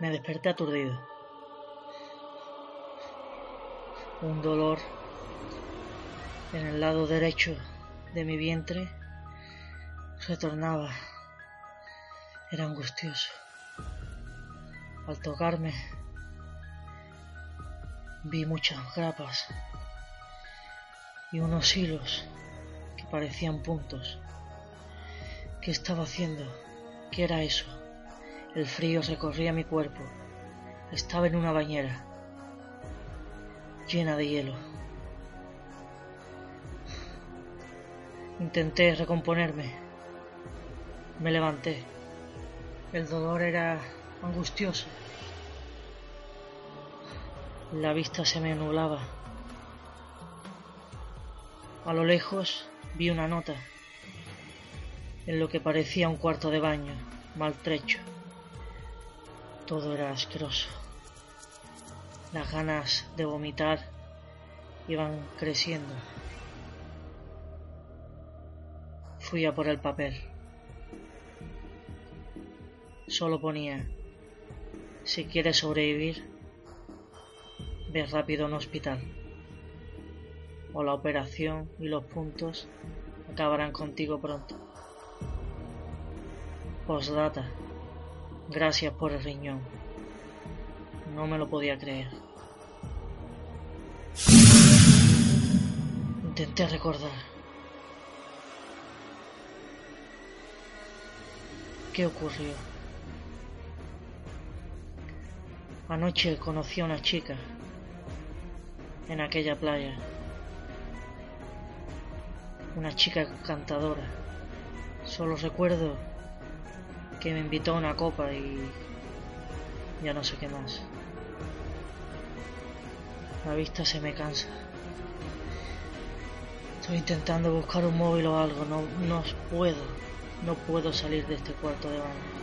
Me desperté aturdido. Un dolor en el lado derecho de mi vientre retornaba. Era angustioso. Al tocarme vi muchas grapas y unos hilos que parecían puntos. ¿Qué estaba haciendo? ¿Qué era eso? El frío recorría mi cuerpo. Estaba en una bañera llena de hielo. Intenté recomponerme. Me levanté. El dolor era angustioso. La vista se me nublaba. A lo lejos vi una nota en lo que parecía un cuarto de baño, maltrecho. Todo era asqueroso. Las ganas de vomitar iban creciendo. Fui a por el papel. Solo ponía, si quieres sobrevivir, ve rápido a un hospital. O la operación y los puntos acabarán contigo pronto. Postdata. Gracias por el riñón. No me lo podía creer. Intenté recordar. ¿Qué ocurrió? Anoche conocí a una chica en aquella playa. Una chica cantadora. Solo recuerdo que me invitó a una copa y ya no sé qué más. La vista se me cansa. Estoy intentando buscar un móvil o algo, no, no puedo, no puedo salir de este cuarto de baño.